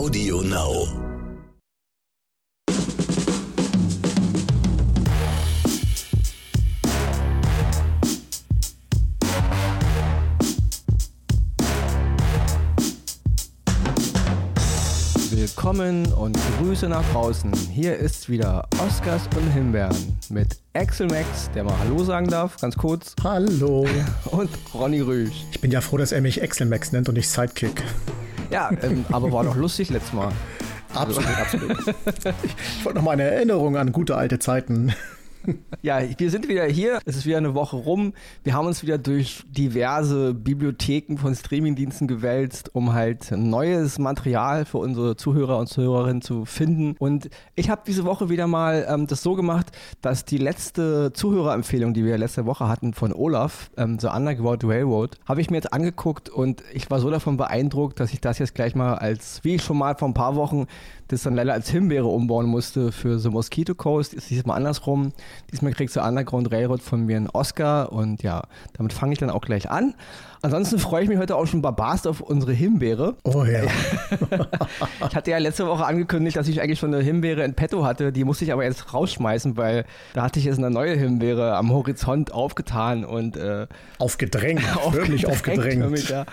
Audio Now. Willkommen und Grüße nach draußen. Hier ist wieder Oscars und Himbeeren mit Axel Max, der mal Hallo sagen darf, ganz kurz. Hallo. Und Ronny Rüsch. Ich bin ja froh, dass er mich Axel Max nennt und nicht Sidekick. Ja, ähm, aber war doch lustig letztes Mal. Absolut, absolut. Ich wollte noch mal eine Erinnerung an gute alte Zeiten. Ja, wir sind wieder hier. Es ist wieder eine Woche rum. Wir haben uns wieder durch diverse Bibliotheken von Streamingdiensten gewälzt, um halt neues Material für unsere Zuhörer und Zuhörerinnen zu finden. Und ich habe diese Woche wieder mal ähm, das so gemacht, dass die letzte Zuhörerempfehlung, die wir letzte Woche hatten von Olaf, ähm, The Underground Railroad, habe ich mir jetzt angeguckt und ich war so davon beeindruckt, dass ich das jetzt gleich mal als, wie ich schon mal vor ein paar Wochen das dann leider als Himbeere umbauen musste für The Mosquito Coast, ist diesmal andersrum. Diesmal kriegst du Underground Railroad von mir einen Oscar und ja, damit fange ich dann auch gleich an. Ansonsten freue ich mich heute auch schon barbarst auf unsere Himbeere. Oh ja. ich hatte ja letzte Woche angekündigt, dass ich eigentlich schon eine Himbeere in petto hatte. Die musste ich aber jetzt rausschmeißen, weil da hatte ich jetzt eine neue Himbeere am Horizont aufgetan und äh, aufgedrängt, wirklich aufgedrängt. Mich, ja.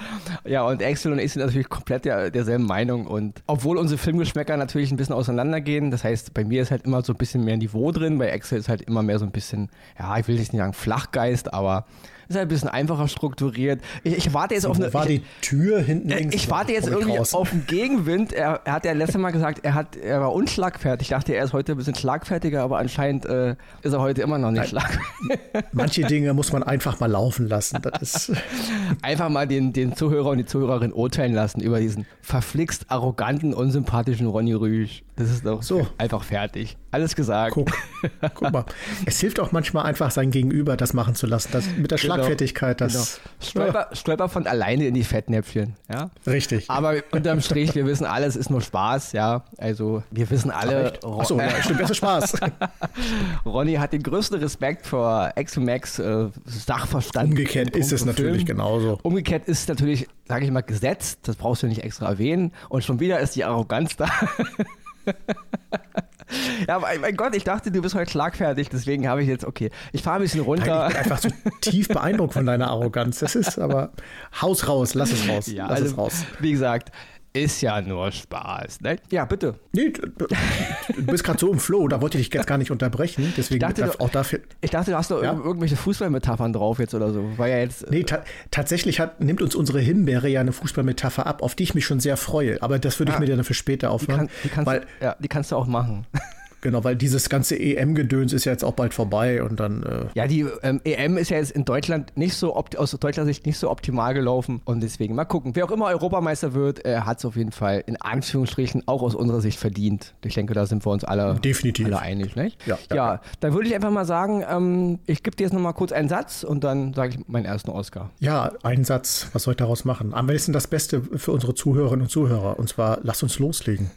ja, und Axel und ich sind natürlich komplett der, derselben Meinung. Und obwohl unsere Filmgeschmäcker natürlich ein bisschen auseinandergehen, das heißt, bei mir ist halt immer so ein bisschen mehr Niveau drin, bei Axel ist halt immer mehr so ein bisschen, ja, ich will nicht sagen Flachgeist, aber ist halt ein bisschen einfacher strukturiert. Ich, ich warte jetzt auf eine. War ich, die Tür hinten links? Ich warte jetzt irgendwie raus. auf den Gegenwind. Er, er hat ja letztes Mal gesagt, er, hat, er war unschlagfertig. Ich dachte, er ist heute ein bisschen schlagfertiger, aber anscheinend äh, ist er heute immer noch nicht schlagfertig. Manche Dinge muss man einfach mal laufen lassen. Das ist einfach mal den, den Zuhörer und die Zuhörerin urteilen lassen über diesen verflixt arroganten, unsympathischen Ronny Rüsch. Das ist doch so. einfach fertig. Alles gesagt. Guck, guck mal. Es hilft auch manchmal einfach, sein Gegenüber das machen zu lassen. Das, mit der genau, Schlagfertigkeit, das. Genau. Stolper, stolper, von alleine in die Fettnäpfchen. Ja? Richtig. Aber unterm Strich, wir wissen alle, es ist nur Spaß. Ja, also wir wissen alle. Achso, ja, stimmt, das ist Spaß. Ronny hat den größten Respekt vor X-Max äh, Sachverstand. Umgekehrt ist es natürlich Film. genauso. Umgekehrt ist natürlich, sage ich mal, Gesetz. Das brauchst du nicht extra erwähnen. Und schon wieder ist die Arroganz da. Ja, mein Gott, ich dachte, du bist heute schlagfertig, deswegen habe ich jetzt, okay, ich fahre ein bisschen runter. Nein, ich bin einfach so tief beeindruckt von deiner Arroganz. Das ist aber Haus raus, lass es raus. Ja, lass also, es raus. Wie gesagt, ist ja nur Spaß. Ne? Ja, bitte. Nee, du, du bist gerade so im Flow, da wollte ich dich jetzt gar nicht unterbrechen. Deswegen ich dachte, auch dafür. Ich dachte, du hast doch ja? irgendwelche Fußballmetaphern drauf jetzt oder so. War ja jetzt. Nee, ta tatsächlich hat, nimmt uns unsere Himbeere ja eine Fußballmetapher ab, auf die ich mich schon sehr freue. Aber das würde ich ah, mir dann für später aufmachen. Die, kann, die, kannst, weil, ja, die kannst du auch machen. Genau, weil dieses ganze EM-Gedöns ist ja jetzt auch bald vorbei und dann. Äh ja, die ähm, EM ist ja jetzt in Deutschland nicht so aus deutscher Sicht nicht so optimal gelaufen und deswegen mal gucken. Wer auch immer Europameister wird, äh, hat es auf jeden Fall in Anführungsstrichen auch aus unserer Sicht verdient. Ich denke, da sind wir uns alle, Definitiv. alle einig. Nicht? Ja, ja, ja, dann würde ich einfach mal sagen, ähm, ich gebe dir jetzt nochmal kurz einen Satz und dann sage ich meinen ersten Oscar. Ja, einen Satz. Was soll ich daraus machen? Am besten das Beste für unsere Zuhörerinnen und Zuhörer und zwar, lass uns loslegen.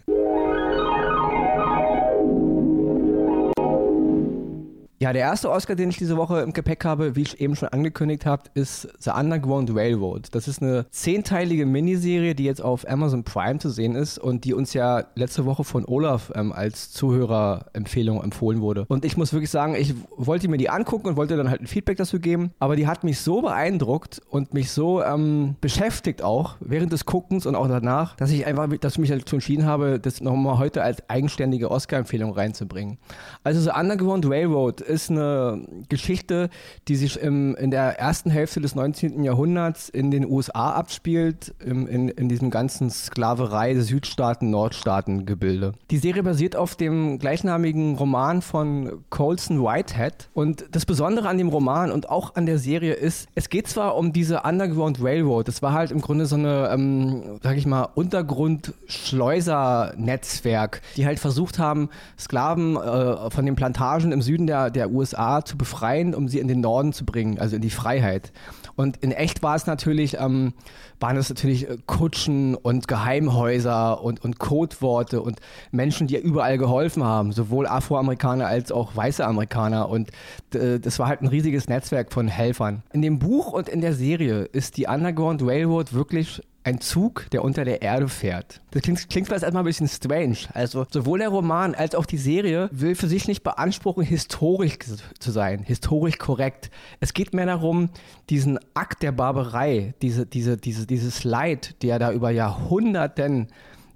Ja, der erste Oscar, den ich diese Woche im Gepäck habe, wie ich eben schon angekündigt habe, ist The Underground Railroad. Das ist eine zehnteilige Miniserie, die jetzt auf Amazon Prime zu sehen ist und die uns ja letzte Woche von Olaf ähm, als Zuhörerempfehlung empfohlen wurde. Und ich muss wirklich sagen, ich wollte mir die angucken und wollte dann halt ein Feedback dazu geben, aber die hat mich so beeindruckt und mich so ähm, beschäftigt auch während des Guckens und auch danach, dass ich einfach, dass ich mich dazu entschieden habe, das nochmal heute als eigenständige Oscar-Empfehlung reinzubringen. Also The Underground Railroad ist eine Geschichte, die sich im, in der ersten Hälfte des 19. Jahrhunderts in den USA abspielt, im, in, in diesem ganzen Sklaverei, Südstaaten, Nordstaaten-Gebilde. Die Serie basiert auf dem gleichnamigen Roman von Colson Whitehead. Und das Besondere an dem Roman und auch an der Serie ist, es geht zwar um diese Underground Railroad, das war halt im Grunde so eine, ähm, sag ich mal, Untergrund-Schleuser-Netzwerk, die halt versucht haben, Sklaven äh, von den Plantagen im Süden der, der der USA zu befreien, um sie in den Norden zu bringen, also in die Freiheit. Und in echt war es natürlich, ähm, waren es natürlich äh, Kutschen und Geheimhäuser und, und Codeworte und Menschen, die überall geholfen haben, sowohl Afroamerikaner als auch weiße Amerikaner. Und äh, das war halt ein riesiges Netzwerk von Helfern. In dem Buch und in der Serie ist die Underground Railroad wirklich ein Zug, der unter der Erde fährt. Das klingt, klingt vielleicht erstmal ein bisschen strange. Also sowohl der Roman als auch die Serie will für sich nicht beanspruchen, historisch zu sein, historisch korrekt. Es geht mehr darum, diesen Akt der Barbarei, diese, diese, diese, dieses Leid, der da über Jahrhunderten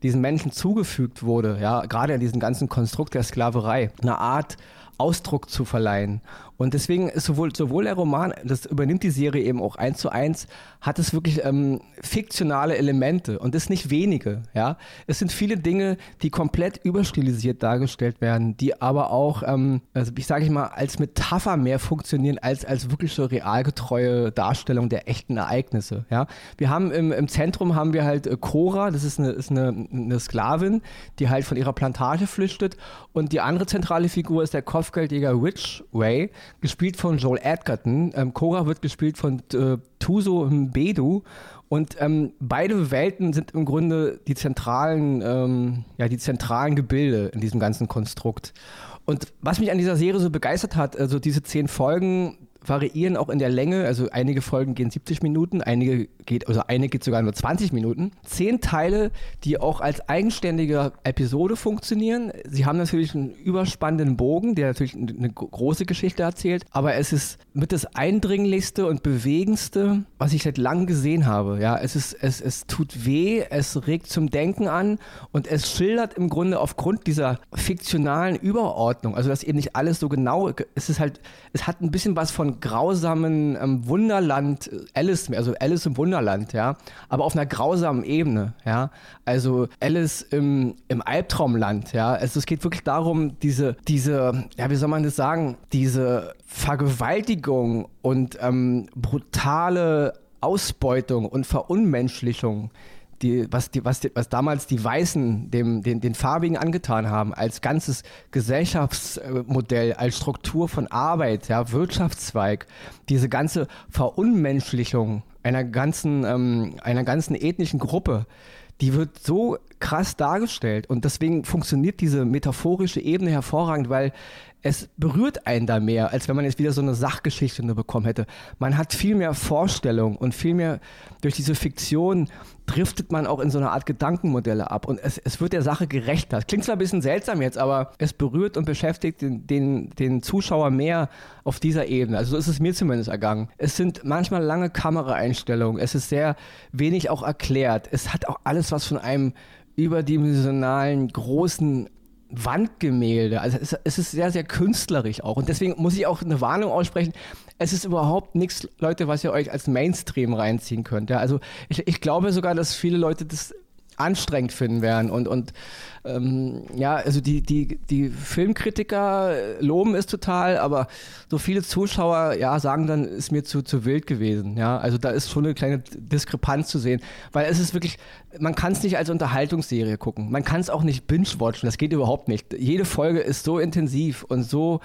diesen Menschen zugefügt wurde, ja, gerade in diesem ganzen Konstrukt der Sklaverei, eine Art Ausdruck zu verleihen. Und deswegen ist sowohl, sowohl der Roman, das übernimmt die Serie eben auch eins zu eins, hat es wirklich ähm, fiktionale Elemente und das nicht wenige. Ja, es sind viele Dinge, die komplett überstilisiert dargestellt werden, die aber auch, ähm, also ich sage ich mal, als Metapher mehr funktionieren als als wirklich so realgetreue Darstellung der echten Ereignisse. Ja, wir haben im, im Zentrum haben wir halt äh, Cora, das ist eine ist eine, eine Sklavin, die halt von ihrer Plantage flüchtet und die andere zentrale Figur ist der Kopfgeldjäger Ridgway, gespielt von Joel Edgerton. Ähm, Cora wird gespielt von äh, Tuso Mbedu. Und ähm, beide Welten sind im Grunde die zentralen, ähm, ja, die zentralen Gebilde in diesem ganzen Konstrukt. Und was mich an dieser Serie so begeistert hat, also diese zehn Folgen, variieren auch in der Länge. Also einige Folgen gehen 70 Minuten, einige geht, also eine geht sogar nur 20 Minuten. Zehn Teile, die auch als eigenständige Episode funktionieren. Sie haben natürlich einen überspannenden Bogen, der natürlich eine große Geschichte erzählt, aber es ist mit das eindringlichste und bewegendste, was ich seit langem gesehen habe. Ja, es ist, es, es tut weh, es regt zum Denken an und es schildert im Grunde aufgrund dieser fiktionalen Überordnung, also dass eben nicht alles so genau, es ist halt, es hat ein bisschen was von grausamen ähm, Wunderland äh, Alice, also Alice im Wunderland, ja, aber auf einer grausamen Ebene, ja. Also Alice im, im Albtraumland, ja. Also es geht wirklich darum, diese, diese, ja, wie soll man das sagen, diese Vergewaltigung und ähm, brutale Ausbeutung und Verunmenschlichung die, was, die, was, die, was damals die Weißen dem, den, den Farbigen angetan haben, als ganzes Gesellschaftsmodell, als Struktur von Arbeit, ja, Wirtschaftszweig, diese ganze Verunmenschlichung einer ganzen, ähm, einer ganzen ethnischen Gruppe, die wird so krass dargestellt und deswegen funktioniert diese metaphorische Ebene hervorragend, weil es berührt einen da mehr, als wenn man jetzt wieder so eine Sachgeschichte nur bekommen hätte. Man hat viel mehr Vorstellung und viel mehr durch diese Fiktion driftet man auch in so eine Art Gedankenmodelle ab und es, es wird der Sache gerechter. Das klingt zwar ein bisschen seltsam jetzt, aber es berührt und beschäftigt den, den, den Zuschauer mehr auf dieser Ebene. Also so ist es mir zumindest ergangen. Es sind manchmal lange Kameraeinstellungen, es ist sehr wenig auch erklärt. Es hat auch alles was von einem überdimensionalen, großen Wandgemälde. Also es, ist sehr, sehr künstlerisch auch. Und deswegen muss ich auch eine Warnung aussprechen. Es ist überhaupt nichts, Leute, was ihr euch als Mainstream reinziehen könnt. Ja, also ich, ich glaube sogar, dass viele Leute das anstrengend finden werden. Und, und ähm, ja, also die, die, die Filmkritiker loben es total, aber so viele Zuschauer, ja, sagen dann, ist mir zu, zu wild gewesen. Ja, also da ist schon eine kleine Diskrepanz zu sehen, weil es ist wirklich, man kann es nicht als Unterhaltungsserie gucken. Man kann es auch nicht binge-watchen, das geht überhaupt nicht. Jede Folge ist so intensiv und so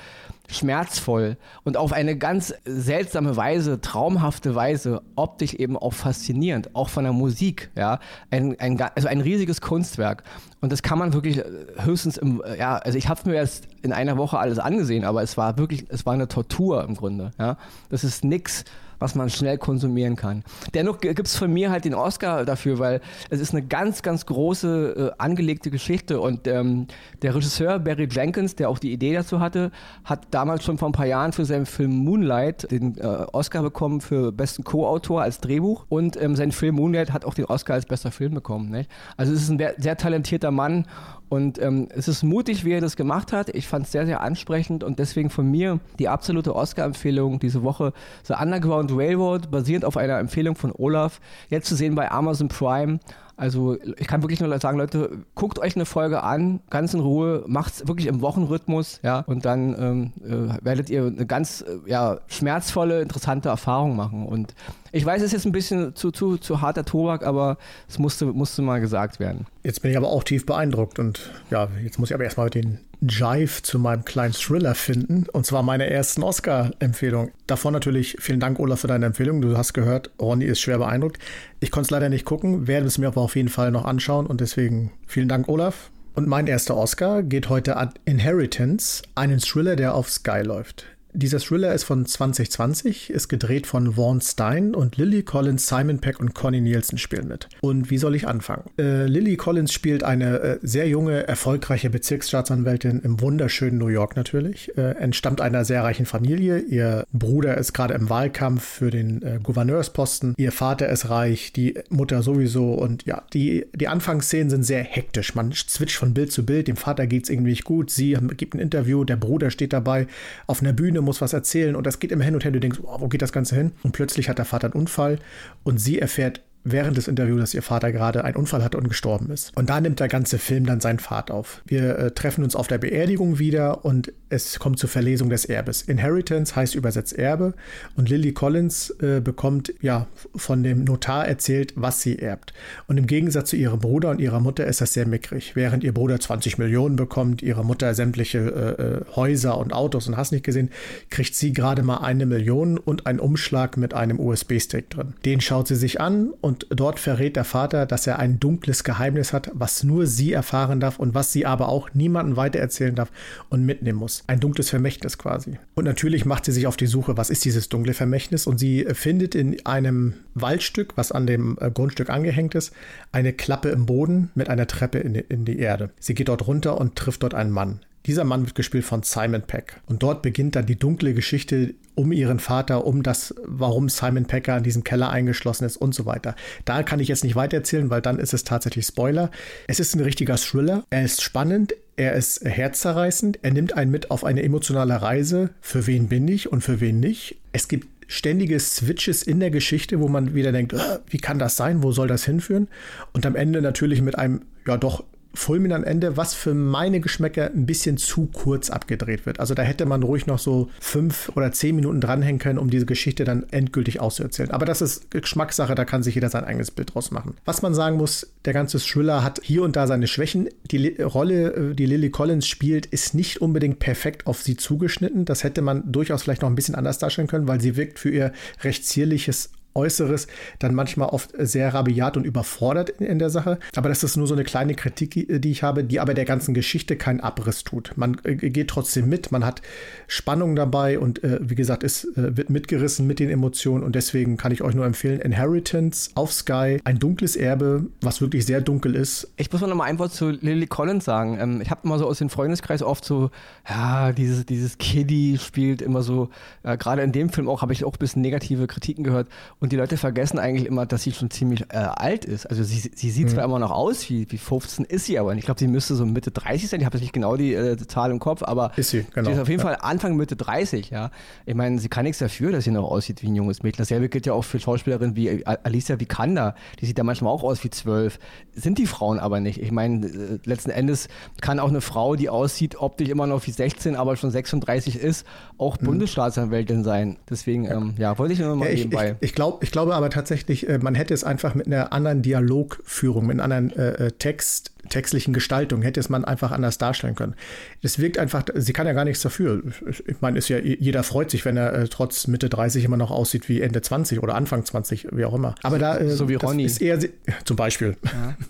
schmerzvoll und auf eine ganz seltsame Weise, traumhafte Weise, optisch eben auch faszinierend, auch von der Musik, ja, ein, ein, also ein riesiges Kunstwerk. Und das kann man wirklich äh, höchstens im, äh, ja, also ich habe mir erst in einer Woche alles angesehen, aber es war wirklich, es war eine Tortur im Grunde, ja. Das ist nix, was man schnell konsumieren kann. Dennoch gibt es von mir halt den Oscar dafür, weil es ist eine ganz, ganz große äh, angelegte Geschichte und ähm, der Regisseur Barry Jenkins, der auch die Idee dazu hatte, hat damals schon vor ein paar Jahren für seinen Film Moonlight den äh, Oscar bekommen für besten Co-Autor als Drehbuch und ähm, sein Film Moonlight hat auch den Oscar als bester Film bekommen. Nicht? Also es ist ein sehr talentierter Mann und ähm, es ist mutig, wie er das gemacht hat. Ich fand es sehr, sehr ansprechend und deswegen von mir die absolute Oscar-Empfehlung diese Woche The Underground Railroad, basierend auf einer Empfehlung von Olaf, jetzt zu sehen bei Amazon Prime. Also ich kann wirklich nur sagen, Leute, guckt euch eine Folge an, ganz in Ruhe, macht's wirklich im Wochenrhythmus, ja, und dann ähm, äh, werdet ihr eine ganz äh, ja, schmerzvolle, interessante Erfahrung machen. Und ich weiß, es ist jetzt ein bisschen zu, zu, zu harter Tobak, aber es musste, musste mal gesagt werden. Jetzt bin ich aber auch tief beeindruckt und ja, jetzt muss ich aber erstmal den Jive zu meinem kleinen Thriller finden. Und zwar meine ersten Oscar-Empfehlung. Davon natürlich vielen Dank, Olaf, für deine Empfehlung. Du hast gehört, Ronny ist schwer beeindruckt. Ich konnte es leider nicht gucken, werde es mir aber auf jeden Fall noch anschauen. Und deswegen vielen Dank, Olaf. Und mein erster Oscar geht heute an Inheritance, einen Thriller, der auf Sky läuft. Dieser Thriller ist von 2020, ist gedreht von Vaughn Stein und Lily Collins, Simon Peck und Connie Nielsen spielen mit. Und wie soll ich anfangen? Äh, Lily Collins spielt eine äh, sehr junge, erfolgreiche Bezirksstaatsanwältin im wunderschönen New York natürlich, äh, entstammt einer sehr reichen Familie. Ihr Bruder ist gerade im Wahlkampf für den äh, Gouverneursposten. Ihr Vater ist reich, die Mutter sowieso. Und ja, die, die Anfangsszenen sind sehr hektisch. Man switcht von Bild zu Bild. Dem Vater geht es irgendwie nicht gut. Sie gibt ein Interview, der Bruder steht dabei auf einer Bühne, muss was erzählen und das geht immer hin und her. Du denkst, oh, wo geht das Ganze hin? Und plötzlich hat der Vater einen Unfall und sie erfährt während des Interviews, dass ihr Vater gerade einen Unfall hatte und gestorben ist. Und da nimmt der ganze Film dann seinen Pfad auf. Wir äh, treffen uns auf der Beerdigung wieder und es kommt zur Verlesung des Erbes. Inheritance heißt übersetzt Erbe und Lily Collins äh, bekommt ja von dem Notar erzählt, was sie erbt. Und im Gegensatz zu ihrem Bruder und ihrer Mutter ist das sehr mickrig. Während ihr Bruder 20 Millionen bekommt, ihre Mutter sämtliche äh, äh, Häuser und Autos und hast nicht gesehen, kriegt sie gerade mal eine Million und einen Umschlag mit einem USB-Stick drin. Den schaut sie sich an und dort verrät der Vater, dass er ein dunkles Geheimnis hat, was nur sie erfahren darf und was sie aber auch niemandem weitererzählen darf und mitnehmen muss. Ein dunkles Vermächtnis quasi. Und natürlich macht sie sich auf die Suche, was ist dieses dunkle Vermächtnis? Und sie findet in einem Waldstück, was an dem äh, Grundstück angehängt ist, eine Klappe im Boden mit einer Treppe in die Erde. Sie geht dort runter und trifft dort einen Mann. Dieser Mann wird gespielt von Simon Peck. Und dort beginnt dann die dunkle Geschichte um ihren Vater, um das, warum Simon Pecker in diesem Keller eingeschlossen ist und so weiter. Da kann ich jetzt nicht weiter erzählen, weil dann ist es tatsächlich Spoiler. Es ist ein richtiger Thriller. Er ist spannend. Er ist herzzerreißend. Er nimmt einen mit auf eine emotionale Reise. Für wen bin ich und für wen nicht? Es gibt ständige Switches in der Geschichte, wo man wieder denkt, ah, wie kann das sein? Wo soll das hinführen? Und am Ende natürlich mit einem, ja doch, fulminant Ende, was für meine Geschmäcker ein bisschen zu kurz abgedreht wird. Also da hätte man ruhig noch so fünf oder zehn Minuten dranhängen können, um diese Geschichte dann endgültig auszuerzählen. Aber das ist Geschmackssache, da kann sich jeder sein eigenes Bild draus machen. Was man sagen muss, der ganze Thriller hat hier und da seine Schwächen. Die Rolle, äh, die Lily Collins spielt, ist nicht unbedingt perfekt auf sie zugeschnitten. Das hätte man durchaus vielleicht noch ein bisschen anders darstellen können, weil sie wirkt für ihr recht zierliches Äußeres dann manchmal oft sehr rabiat und überfordert in, in, der Sache. Aber das ist nur so eine kleine Kritik, die ich habe, die aber der ganzen Geschichte keinen Abriss tut. Man äh, geht trotzdem mit, man hat Spannung dabei und äh, wie gesagt, es äh, wird mitgerissen mit den Emotionen und deswegen kann ich euch nur empfehlen, Inheritance auf Sky, ein dunkles Erbe, was wirklich sehr dunkel ist. Ich muss mal ein Wort zu Lily Collins sagen. Ähm, ich habe immer so aus dem Freundeskreis oft so, ja, dieses, dieses Kiddie spielt immer so, äh, gerade in dem Film auch, habe ich auch ein bisschen negative Kritiken gehört und die Leute vergessen eigentlich immer, dass sie schon ziemlich äh, alt ist. Also sie, sie sieht mhm. zwar immer noch aus wie, wie 15, ist sie aber. Und ich glaube, sie müsste so Mitte 30 sein. Ich habe jetzt nicht genau die äh, Zahl im Kopf, aber ist sie, genau. sie ist auf jeden ja. Fall Anfang Mitte 30, ja. Ich meine, sie kann nichts dafür, dass sie noch aussieht wie ein junges Mädchen. Dasselbe gilt ja auch für Schauspielerinnen wie Alicia Vikander. Die sieht ja manchmal auch aus wie 12. Sind die Frauen aber nicht. Ich meine, äh, letzten Endes kann auch eine Frau, die aussieht, optisch immer noch wie 16, aber schon 36 ist, auch mhm. Bundesstaatsanwältin sein. Deswegen, ähm, ja wollte ich nur mal ja, ich, nebenbei. Ich, ich glaube, ich glaube aber tatsächlich, äh, man hätte es einfach mit einer anderen Dialogführung, mit einer anderen äh, äh, Text, textlichen Gestaltung, hätte es man einfach anders darstellen können. Es wirkt einfach, sie kann ja gar nichts dafür. Ich meine, ist ja, jeder freut sich, wenn er äh, trotz Mitte 30 immer noch aussieht wie Ende 20 oder Anfang 20, wie auch immer. Aber da äh, so wie Ronny. ist eher zum Beispiel. Ja.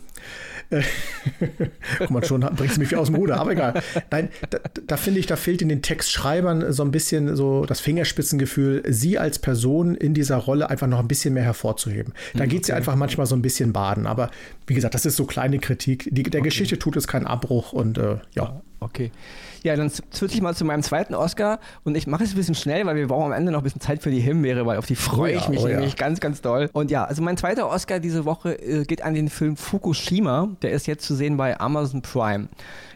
Guck mal, schon bringst du mich aus dem Ruder, aber egal. Nein, da, da finde ich, da fehlt in den Textschreibern so ein bisschen so das Fingerspitzengefühl, sie als Person in dieser Rolle einfach noch ein bisschen mehr hervorzuheben. Da geht sie okay. einfach manchmal so ein bisschen baden. Aber wie gesagt, das ist so kleine Kritik. Die, der okay. Geschichte tut es keinen Abbruch und äh, ja. Okay. Ja, dann switche ich mal zu meinem zweiten Oscar und ich mache es ein bisschen schnell, weil wir brauchen am Ende noch ein bisschen Zeit für die Himbeere, weil auf die freue oh ja, ich mich oh nämlich ja. ganz, ganz doll. Und ja, also mein zweiter Oscar diese Woche äh, geht an den Film Fukushima. Der ist jetzt zu sehen bei Amazon Prime.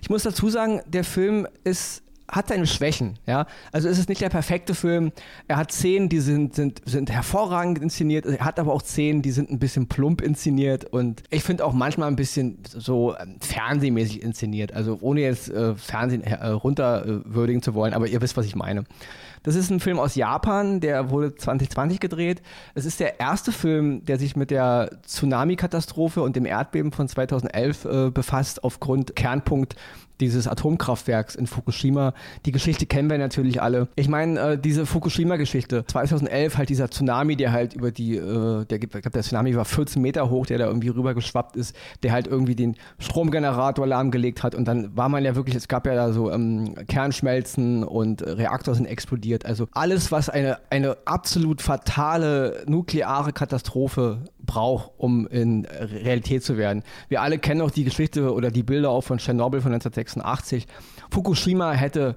Ich muss dazu sagen, der Film ist hat seine Schwächen, ja. Also es ist nicht der perfekte Film. Er hat Szenen, die sind, sind, sind hervorragend inszeniert. Er hat aber auch Szenen, die sind ein bisschen plump inszeniert und ich finde auch manchmal ein bisschen so ähm, fernsehmäßig inszeniert. Also ohne jetzt äh, Fernsehen äh, runterwürdigen zu wollen, aber ihr wisst, was ich meine. Das ist ein Film aus Japan, der wurde 2020 gedreht. Es ist der erste Film, der sich mit der Tsunami-Katastrophe und dem Erdbeben von 2011 äh, befasst, aufgrund Kernpunkt dieses Atomkraftwerks in Fukushima. Die Geschichte kennen wir natürlich alle. Ich meine, äh, diese Fukushima-Geschichte, 2011 halt dieser Tsunami, der halt über die, äh, der, ich glaube, der Tsunami war 14 Meter hoch, der da irgendwie rüber geschwappt ist, der halt irgendwie den Stromgenerator lahmgelegt hat und dann war man ja wirklich, es gab ja da so ähm, Kernschmelzen und Reaktor sind explodiert. Also alles, was eine, eine absolut fatale nukleare Katastrophe braucht, um in Realität zu werden. Wir alle kennen auch die Geschichte oder die Bilder auch von Tschernobyl von 1986. Fukushima hätte,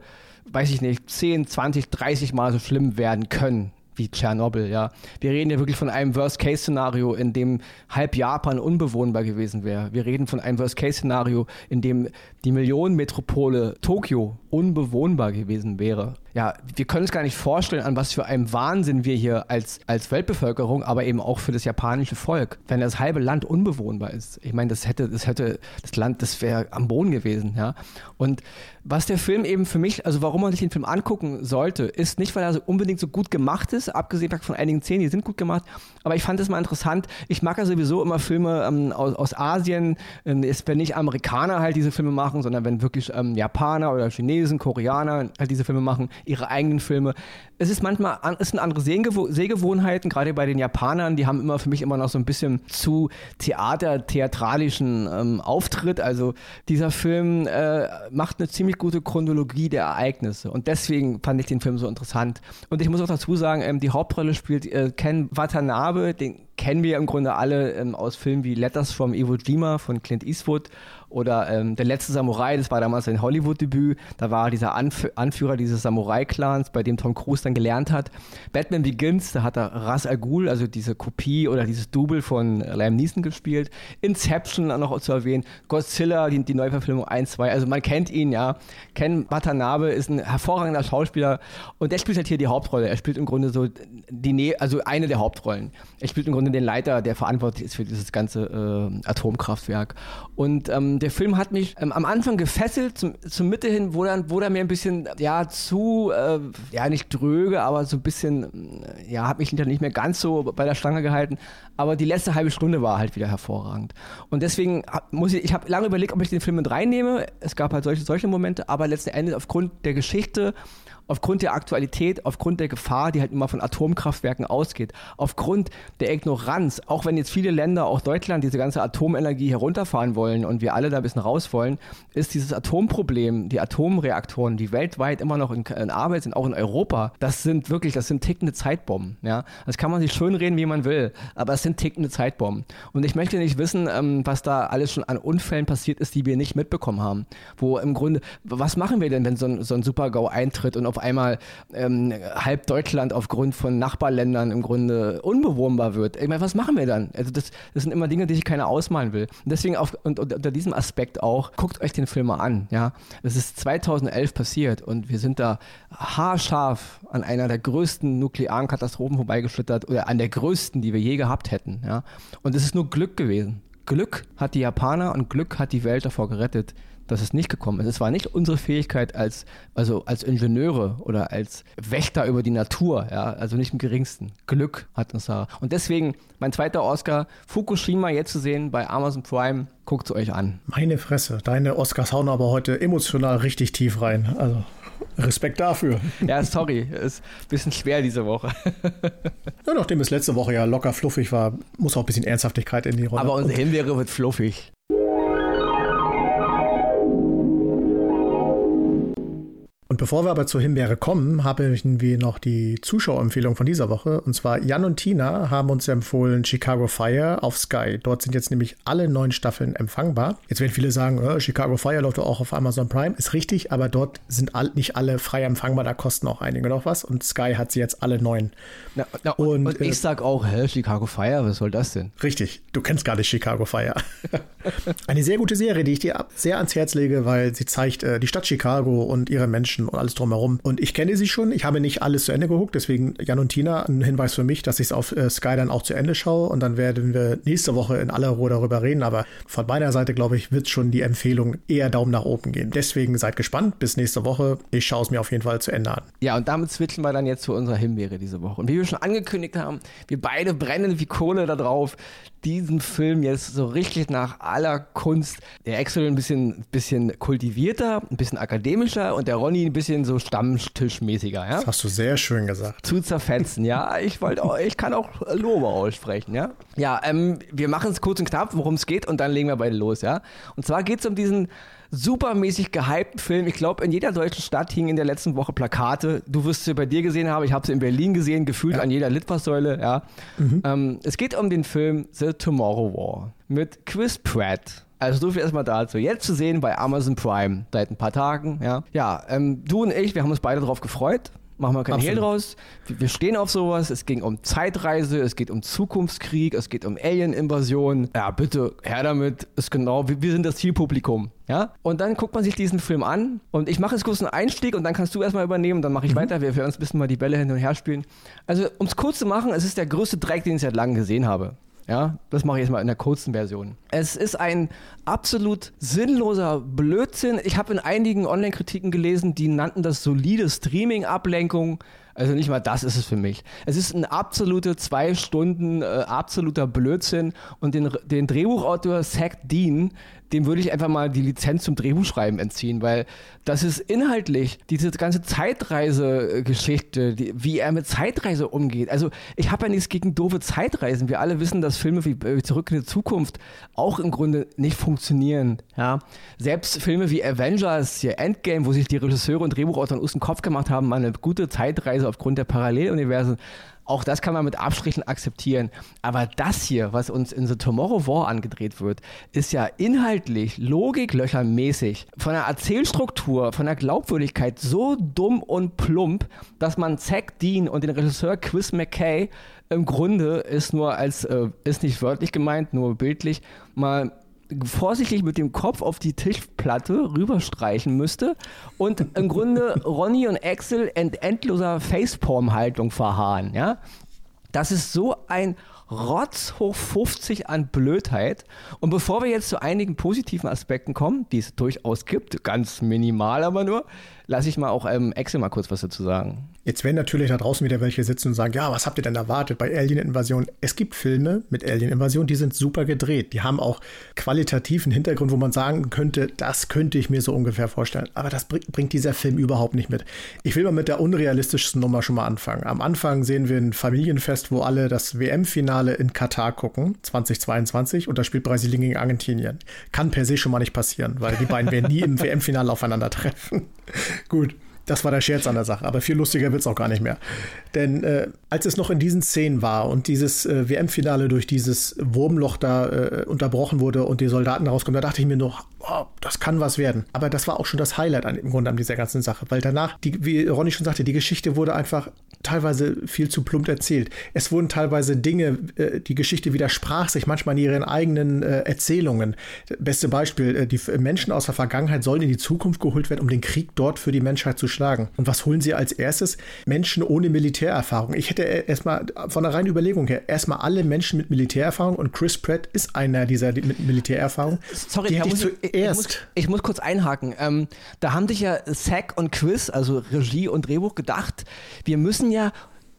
weiß ich nicht, 10, 20, 30 Mal so schlimm werden können wie Tschernobyl, ja. Wir reden ja wirklich von einem Worst-Case-Szenario, in dem halb Japan unbewohnbar gewesen wäre. Wir reden von einem Worst-Case-Szenario, in dem die Millionenmetropole Tokio unbewohnbar gewesen wäre. Ja, wir können uns gar nicht vorstellen, an was für einem Wahnsinn wir hier als, als Weltbevölkerung, aber eben auch für das japanische Volk, wenn das halbe Land unbewohnbar ist. Ich meine, das hätte, das hätte, das Land, das wäre am Boden gewesen, ja. Und was der Film eben für mich, also warum man sich den Film angucken sollte, ist nicht, weil er so unbedingt so gut gemacht ist, abgesehen von einigen Szenen, die sind gut gemacht, aber ich fand es mal interessant. Ich mag ja sowieso immer Filme ähm, aus, aus Asien, ähm, ist, wenn nicht Amerikaner halt diese Filme machen, sondern wenn wirklich ähm, Japaner oder Chinesen, Koreaner halt diese Filme machen, ihre eigenen Filme. Es ist manchmal, es sind andere Sehgewoh Sehgewohnheiten, gerade bei den Japanern, die haben immer für mich immer noch so ein bisschen zu Theater, theatralischen ähm, Auftritt. Also dieser Film äh, macht eine ziemlich gute Chronologie der Ereignisse und deswegen fand ich den Film so interessant. Und ich muss auch dazu sagen, ähm, die Hauptrolle spielt äh, Ken Watanabe, den kennen wir im Grunde alle ähm, aus Filmen wie Letters from Iwo Jima von Clint Eastwood oder ähm, Der letzte Samurai, das war damals sein Hollywood-Debüt. Da war dieser Anf Anführer dieses Samurai-Clans, bei dem Tom Cruise dann gelernt hat. Batman Begins, da hat er Ras Al Ghul, also diese Kopie oder dieses Double von Liam Neeson gespielt. Inception noch zu erwähnen. Godzilla, die, die Neuverfilmung 1, 2. Also man kennt ihn, ja. Ken Watanabe ist ein hervorragender Schauspieler und der spielt halt hier die Hauptrolle. Er spielt im Grunde so die, Nä also eine der Hauptrollen. Er spielt im Grunde den Leiter, der verantwortlich ist für dieses ganze äh, Atomkraftwerk. Und ähm, der Film hat mich ähm, am Anfang gefesselt, zum, zum Mitte hin, wo dann, wo dann mir ein bisschen, ja, zu, äh, ja, nicht dröge, aber so ein bisschen, äh, ja, hat mich dann nicht mehr ganz so bei der Stange gehalten. Aber die letzte halbe Stunde war halt wieder hervorragend. Und deswegen hab, muss ich, ich habe lange überlegt, ob ich den Film mit reinnehme. Es gab halt solche, solche Momente, aber letzten Endes aufgrund der Geschichte aufgrund der Aktualität, aufgrund der Gefahr, die halt immer von Atomkraftwerken ausgeht, aufgrund der Ignoranz, auch wenn jetzt viele Länder, auch Deutschland, diese ganze Atomenergie herunterfahren wollen und wir alle da ein bisschen raus wollen, ist dieses Atomproblem, die Atomreaktoren, die weltweit immer noch in, in Arbeit sind, auch in Europa, das sind wirklich, das sind tickende Zeitbomben. Ja? Das kann man sich schön reden, wie man will, aber es sind tickende Zeitbomben. Und ich möchte nicht wissen, ähm, was da alles schon an Unfällen passiert ist, die wir nicht mitbekommen haben. Wo im Grunde, was machen wir denn, wenn so ein, so ein Super-GAU eintritt und auf auf einmal ähm, halb Deutschland aufgrund von Nachbarländern im Grunde unbewohnbar wird. Ich meine, was machen wir dann? Also das, das sind immer Dinge, die sich keiner ausmalen will. Und deswegen auf, und, und unter diesem Aspekt auch, guckt euch den Film mal an. Ja, es ist 2011 passiert und wir sind da haarscharf an einer der größten nuklearen Katastrophen vorbeigeschlittert oder an der größten, die wir je gehabt hätten. Ja, und es ist nur Glück gewesen. Glück hat die Japaner und Glück hat die Welt davor gerettet dass es nicht gekommen ist. Es war nicht unsere Fähigkeit als, also als Ingenieure oder als Wächter über die Natur, ja, also nicht im geringsten. Glück hat uns da. Und deswegen mein zweiter Oscar, Fukushima jetzt zu sehen bei Amazon Prime, guckt es euch an. Meine Fresse, deine Oscars hauen aber heute emotional richtig tief rein. Also Respekt dafür. Ja, sorry, ist ein bisschen schwer diese Woche. ja, nachdem es letzte Woche ja locker fluffig war, muss auch ein bisschen Ernsthaftigkeit in die Rolle. Aber unsere Himbeere wird fluffig. Und bevor wir aber zur Himbeere kommen, haben wir noch die Zuschauerempfehlung von dieser Woche. Und zwar Jan und Tina haben uns empfohlen Chicago Fire auf Sky. Dort sind jetzt nämlich alle neun Staffeln empfangbar. Jetzt werden viele sagen, äh, Chicago Fire läuft auch auf Amazon Prime. Ist richtig, aber dort sind all, nicht alle frei empfangbar. Da kosten auch einige noch was. Und Sky hat sie jetzt alle neun. Na, na, und, und, ich äh, sag auch, hä, Chicago Fire, was soll das denn? Richtig, du kennst gar nicht Chicago Fire. Eine sehr gute Serie, die ich dir sehr ans Herz lege, weil sie zeigt äh, die Stadt Chicago und ihre Menschen Und alles drumherum. Und ich kenne sie schon, ich habe nicht alles zu Ende geguckt, deswegen Jan und Tina, ein Hinweis für mich, dass ich es auf äh, Sky dann auch zu Ende schaue und dann werden wir nächste Woche in aller Ruhe darüber reden. Aber von meiner Seite, glaube ich, wird schon die Empfehlung eher Daumen nach oben gehen. Deswegen seid gespannt, bis nächste Woche. Ich schaue es mir auf jeden Fall zu Ende an. Ja, und damit switchen wir dann jetzt zu unserer Himbeere diese Woche. Und wie wir schon angekündigt haben, wir beide brennen wie Kohle da drauf diesen Film jetzt so richtig nach aller Kunst. Der Axel ein bisschen, bisschen kultivierter, ein bisschen akademischer und der Ronny ein bisschen so Stammtischmäßiger. Ja? Das hast du sehr schön gesagt. Zu zerfetzen, ja. Ich wollte auch, ich kann auch Lobe aussprechen, ja. Ja, ähm, wir machen es kurz und knapp, worum es geht und dann legen wir beide los, ja. Und zwar geht es um diesen supermäßig gehypten Film. Ich glaube, in jeder deutschen Stadt hingen in der letzten Woche Plakate. Du wirst sie bei dir gesehen haben, ich habe sie in Berlin gesehen, gefühlt ja. an jeder Litfaßsäule. Ja. Mhm. Ähm, es geht um den Film The Tomorrow War mit Chris Pratt. Also so viel erstmal dazu. Jetzt zu sehen bei Amazon Prime seit ein paar Tagen. Ja, ja ähm, du und ich, wir haben uns beide darauf gefreut. Machen wir keinen Hehl draus. Wir stehen auf sowas. Es ging um Zeitreise, es geht um Zukunftskrieg, es geht um Alien-Invasion. Ja, bitte, her damit. Ist genau, wir, wir sind das Zielpublikum. Ja? Und dann guckt man sich diesen Film an und ich mache jetzt kurz einen Einstieg und dann kannst du erstmal übernehmen, dann mache ich mhm. weiter. Wir werden uns ein bisschen mal die Bälle hin und her spielen. Also, um es kurz zu machen, es ist der größte Dreck, den ich seit langem gesehen habe. Ja, das mache ich jetzt mal in der kurzen Version. Es ist ein absolut sinnloser Blödsinn. Ich habe in einigen Online-Kritiken gelesen, die nannten das solide Streaming-Ablenkung. Also nicht mal das ist es für mich. Es ist ein absolute zwei Stunden äh, absoluter Blödsinn und den, den Drehbuchautor Zach Dean, dem würde ich einfach mal die Lizenz zum Drehbuchschreiben entziehen, weil das ist inhaltlich diese ganze Zeitreise-Geschichte, wie er mit Zeitreise umgeht. Also ich habe ja nichts gegen doofe Zeitreisen. Wir alle wissen, dass Filme wie äh, Zurück in die Zukunft auch im Grunde nicht funktionieren. Ja? Selbst Filme wie Avengers, hier Endgame, wo sich die Regisseure und Drehbuchautoren aus dem Kopf gemacht haben, mal eine gute Zeitreise aufgrund der Paralleluniversen auch das kann man mit Abstrichen akzeptieren. Aber das hier, was uns in The Tomorrow War angedreht wird, ist ja inhaltlich, logiklöchermäßig, von der Erzählstruktur, von der Glaubwürdigkeit so dumm und plump, dass man Zack Dean und den Regisseur Chris McKay im Grunde ist nur als, äh, ist nicht wörtlich gemeint, nur bildlich, mal vorsichtig mit dem Kopf auf die Tischplatte rüberstreichen müsste und im Grunde Ronny und Axel in endloser Facepalm-Haltung verharren. Ja? Das ist so ein Rotz hoch 50 an Blödheit. Und bevor wir jetzt zu einigen positiven Aspekten kommen, die es durchaus gibt, ganz minimal aber nur, lasse ich mal auch ähm, Axel mal kurz was dazu sagen. Jetzt werden natürlich da draußen wieder welche sitzen und sagen, ja, was habt ihr denn erwartet bei Alien-Invasion? Es gibt Filme mit Alien-Invasion, die sind super gedreht. Die haben auch qualitativen Hintergrund, wo man sagen könnte, das könnte ich mir so ungefähr vorstellen. Aber das bringt dieser Film überhaupt nicht mit. Ich will mal mit der unrealistischsten Nummer schon mal anfangen. Am Anfang sehen wir ein Familienfest, wo alle das WM-Finale in Katar gucken, 2022, und da spielt Brasilien gegen Argentinien. Kann per se schon mal nicht passieren, weil die beiden werden nie im WM-Finale aufeinandertreffen. Gut. Das war der Scherz an der Sache, aber viel lustiger wird es auch gar nicht mehr. Denn äh, als es noch in diesen Szenen war und dieses äh, WM-Finale durch dieses Wurmloch da äh, unterbrochen wurde und die Soldaten rauskommen, da dachte ich mir noch, oh, das kann was werden. Aber das war auch schon das Highlight an, im Grunde an dieser ganzen Sache, weil danach, die, wie Ronny schon sagte, die Geschichte wurde einfach teilweise viel zu plump erzählt. Es wurden teilweise Dinge, äh, die Geschichte widersprach sich manchmal in ihren eigenen äh, Erzählungen. Beste Beispiel, äh, die Menschen aus der Vergangenheit sollen in die Zukunft geholt werden, um den Krieg dort für die Menschheit zu schlagen. Und was holen sie als erstes? Menschen ohne Militärerfahrung. Ich hätte erstmal von der reinen Überlegung her, erstmal alle Menschen mit Militärerfahrung und Chris Pratt ist einer dieser mit Militärerfahrung. Sorry, die ich, zuerst. Ich muss, ich muss kurz einhaken. Ähm, da haben sich ja Zack und Chris, also Regie und Drehbuch, gedacht, wir müssen ja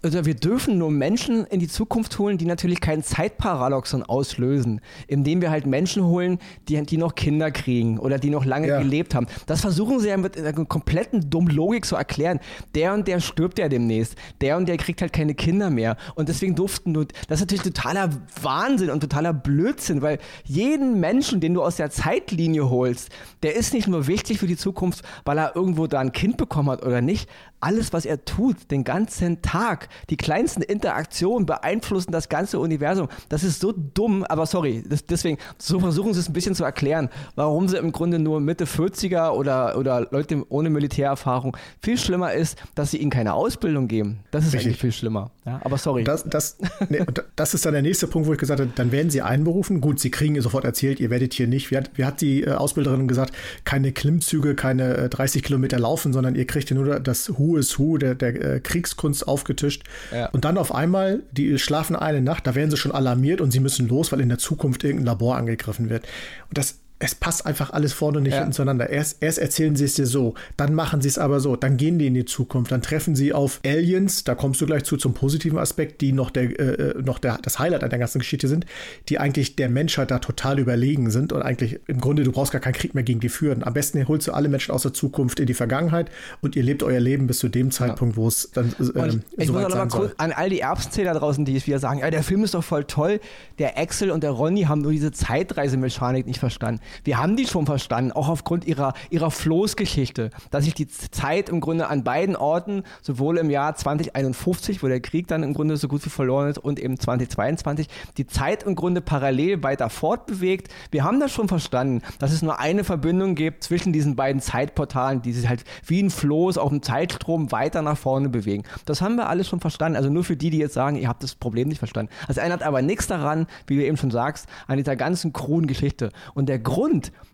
also wir dürfen nur Menschen in die Zukunft holen, die natürlich keinen Zeitparadoxon auslösen, indem wir halt Menschen holen, die, die noch Kinder kriegen oder die noch lange ja. gelebt haben. Das versuchen sie ja mit einer kompletten dummen Logik zu erklären. Der und der stirbt ja demnächst. Der und der kriegt halt keine Kinder mehr. Und deswegen durften nur, das ist natürlich totaler Wahnsinn und totaler Blödsinn, weil jeden Menschen, den du aus der Zeitlinie holst, der ist nicht nur wichtig für die Zukunft, weil er irgendwo da ein Kind bekommen hat oder nicht. Alles, was er tut, den ganzen Tag, die kleinsten Interaktionen beeinflussen das ganze Universum. Das ist so dumm, aber sorry, das, deswegen, so versuchen sie es ein bisschen zu erklären, warum sie im Grunde nur Mitte 40er oder, oder Leute ohne Militärerfahrung viel schlimmer ist, dass sie ihnen keine Ausbildung geben. Das ist Richtig. eigentlich viel schlimmer. Ja, aber sorry. Das, das, nee, das ist dann der nächste Punkt, wo ich gesagt habe, dann werden sie einberufen. Gut, sie kriegen sofort erzählt, ihr werdet hier nicht, wie hat, wie hat die äh, Ausbilderin gesagt, keine Klimmzüge, keine 30 äh, Kilometer laufen, sondern ihr kriegt hier nur das Who is Who der, der äh, Kriegskunst aufgetischt. Ja. Und dann auf einmal, die schlafen eine Nacht, da werden sie schon alarmiert und sie müssen los, weil in der Zukunft irgendein Labor angegriffen wird. Und das es passt einfach alles vorne und nicht ja. hinten zueinander. Erst, erst erzählen sie es dir so, dann machen sie es aber so, dann gehen die in die Zukunft, dann treffen sie auf Aliens, da kommst du gleich zu zum positiven Aspekt, die noch, der, äh, äh noch der, das Highlight an der ganzen Geschichte sind, die eigentlich der Menschheit da total überlegen sind und eigentlich im Grunde, du brauchst gar keinen Krieg mehr gegen die führen. Am besten holst du alle Menschen aus der Zukunft in die Vergangenheit und ihr lebt euer Leben bis zu dem Zeitpunkt, ja. wo es dann äh, Ich so muss auch mal kurz an all die Erbsenzähler draußen, die es wieder sagen, ja, der Film ist doch voll toll, der Axel und der Ronny haben nur diese Zeitreisemechanik nicht verstanden. Wir haben die schon verstanden, auch aufgrund ihrer, ihrer Floßgeschichte, dass sich die Zeit im Grunde an beiden Orten, sowohl im Jahr 2051, wo der Krieg dann im Grunde so gut wie verloren ist, und eben 2022, die Zeit im Grunde parallel weiter fortbewegt. Wir haben das schon verstanden, dass es nur eine Verbindung gibt zwischen diesen beiden Zeitportalen, die sich halt wie ein Floß auf dem Zeitstrom weiter nach vorne bewegen. Das haben wir alles schon verstanden. Also nur für die, die jetzt sagen, ihr habt das Problem nicht verstanden. Das ändert aber nichts daran, wie du eben schon sagst, an dieser ganzen kruden Geschichte. Und der Grund,